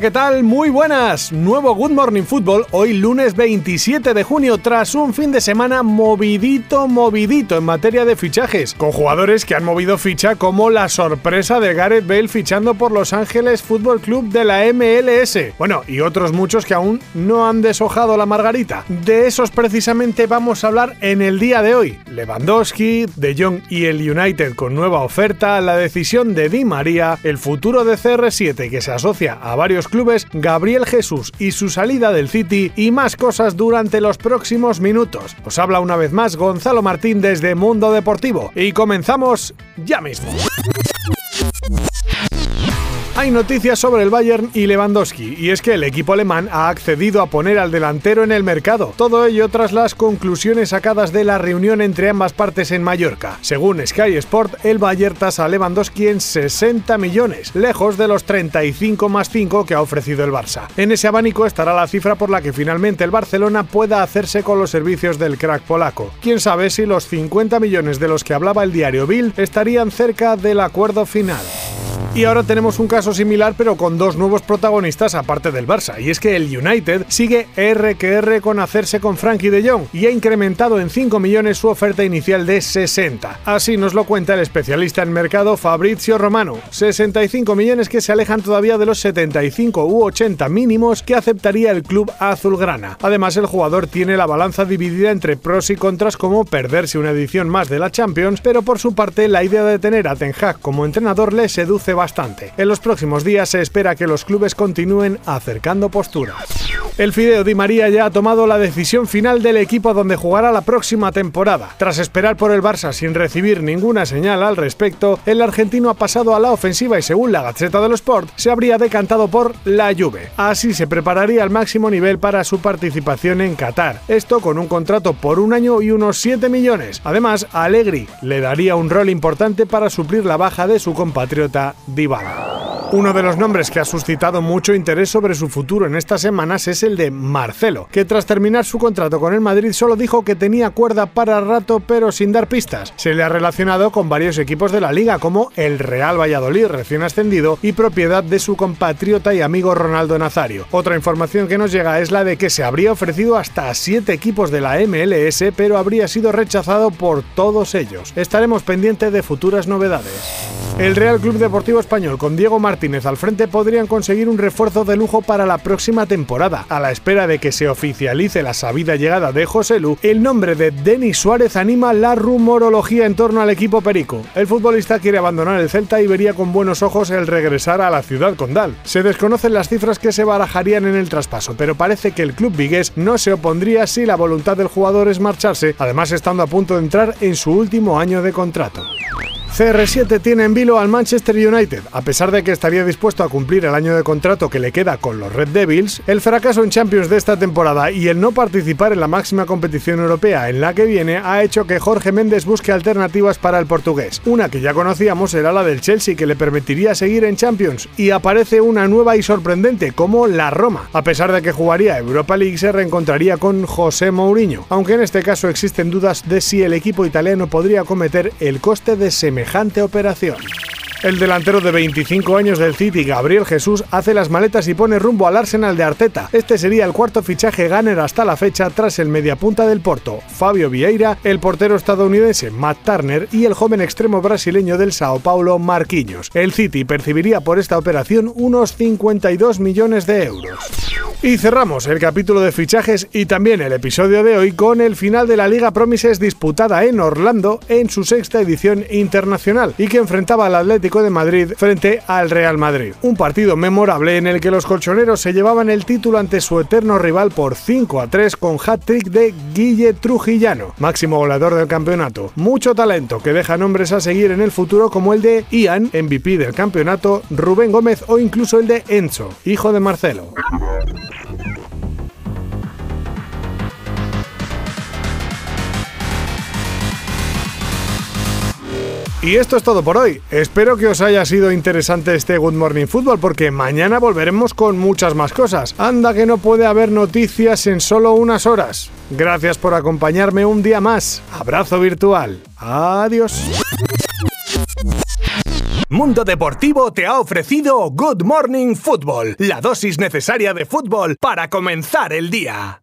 ¿Qué tal? Muy buenas. Nuevo Good Morning Football hoy lunes 27 de junio tras un fin de semana movidito, movidito en materia de fichajes, con jugadores que han movido ficha como la sorpresa de Gareth Bale fichando por Los Ángeles Fútbol Club de la MLS. Bueno, y otros muchos que aún no han deshojado la margarita. De esos precisamente vamos a hablar en el día de hoy. Lewandowski, De Jong y el United con nueva oferta, la decisión de Di María, el futuro de CR7 que se asocia a varios clubes, Gabriel Jesús y su salida del City y más cosas durante los próximos minutos. Os habla una vez más Gonzalo Martín desde Mundo Deportivo y comenzamos ya mismo. Hay noticias sobre el Bayern y Lewandowski, y es que el equipo alemán ha accedido a poner al delantero en el mercado. Todo ello tras las conclusiones sacadas de la reunión entre ambas partes en Mallorca. Según Sky Sport, el Bayern tasa a Lewandowski en 60 millones, lejos de los 35 más 5 que ha ofrecido el Barça. En ese abanico estará la cifra por la que finalmente el Barcelona pueda hacerse con los servicios del crack polaco. Quién sabe si los 50 millones de los que hablaba el diario Bill estarían cerca del acuerdo final. Y ahora tenemos un caso similar pero con dos nuevos protagonistas aparte del Barça, y es que el United sigue R que R con hacerse con Frankie de Jong y ha incrementado en 5 millones su oferta inicial de 60. Así nos lo cuenta el especialista en mercado Fabrizio Romano, 65 millones que se alejan todavía de los 75 u 80 mínimos que aceptaría el club azulgrana. Además el jugador tiene la balanza dividida entre pros y contras como perderse una edición más de la Champions, pero por su parte la idea de tener a Ten Hag como entrenador le seduce bastante En los próximos días se espera que los clubes continúen acercando posturas. El Fideo Di María ya ha tomado la decisión final del equipo donde jugará la próxima temporada. Tras esperar por el Barça sin recibir ninguna señal al respecto, el argentino ha pasado a la ofensiva y según la Gaceta de los Sport se habría decantado por la Juve. Así se prepararía al máximo nivel para su participación en Qatar. Esto con un contrato por un año y unos 7 millones. Además, Allegri le daría un rol importante para suplir la baja de su compatriota uno de los nombres que ha suscitado mucho interés sobre su futuro en estas semanas es el de Marcelo, que tras terminar su contrato con el Madrid solo dijo que tenía cuerda para rato pero sin dar pistas. Se le ha relacionado con varios equipos de la liga como el Real Valladolid recién ascendido y propiedad de su compatriota y amigo Ronaldo Nazario. Otra información que nos llega es la de que se habría ofrecido hasta siete equipos de la MLS pero habría sido rechazado por todos ellos. Estaremos pendientes de futuras novedades. El Real Club Deportivo Español con Diego Martínez al frente podrían conseguir un refuerzo de lujo para la próxima temporada. A la espera de que se oficialice la sabida llegada de José Lu, el nombre de Denis Suárez anima la rumorología en torno al equipo perico. El futbolista quiere abandonar el Celta y vería con buenos ojos el regresar a la ciudad condal. Se desconocen las cifras que se barajarían en el traspaso, pero parece que el club vigués no se opondría si la voluntad del jugador es marcharse, además estando a punto de entrar en su último año de contrato. CR7 tiene en al Manchester United. A pesar de que estaría dispuesto a cumplir el año de contrato que le queda con los Red Devils, el fracaso en Champions de esta temporada y el no participar en la máxima competición europea en la que viene ha hecho que Jorge Méndez busque alternativas para el portugués. Una que ya conocíamos era la del Chelsea que le permitiría seguir en Champions y aparece una nueva y sorprendente como la Roma. A pesar de que jugaría Europa League se reencontraría con José Mourinho, aunque en este caso existen dudas de si el equipo italiano podría cometer el coste de semejante operación. El delantero de 25 años del City, Gabriel Jesús, hace las maletas y pone rumbo al Arsenal de Arteta. Este sería el cuarto fichaje Gunner hasta la fecha tras el mediapunta del Porto, Fabio Vieira, el portero estadounidense Matt Turner y el joven extremo brasileño del Sao Paulo, Marquinhos. El City percibiría por esta operación unos 52 millones de euros. Y cerramos el capítulo de fichajes y también el episodio de hoy con el final de la Liga Promises disputada en Orlando en su sexta edición internacional y que enfrentaba al De Madrid frente al Real Madrid. Un partido memorable en el que los colchoneros se llevaban el título ante su eterno rival por 5 a 3 con hat-trick de Guille Trujillano, máximo goleador del campeonato. Mucho talento que deja nombres a seguir en el futuro como el de Ian, MVP del campeonato, Rubén Gómez o incluso el de Enzo, hijo de Marcelo. Y esto es todo por hoy. Espero que os haya sido interesante este Good Morning Football porque mañana volveremos con muchas más cosas. Anda que no puede haber noticias en solo unas horas. Gracias por acompañarme un día más. Abrazo virtual. Adiós. Mundo Deportivo te ha ofrecido Good Morning Football, la dosis necesaria de fútbol para comenzar el día.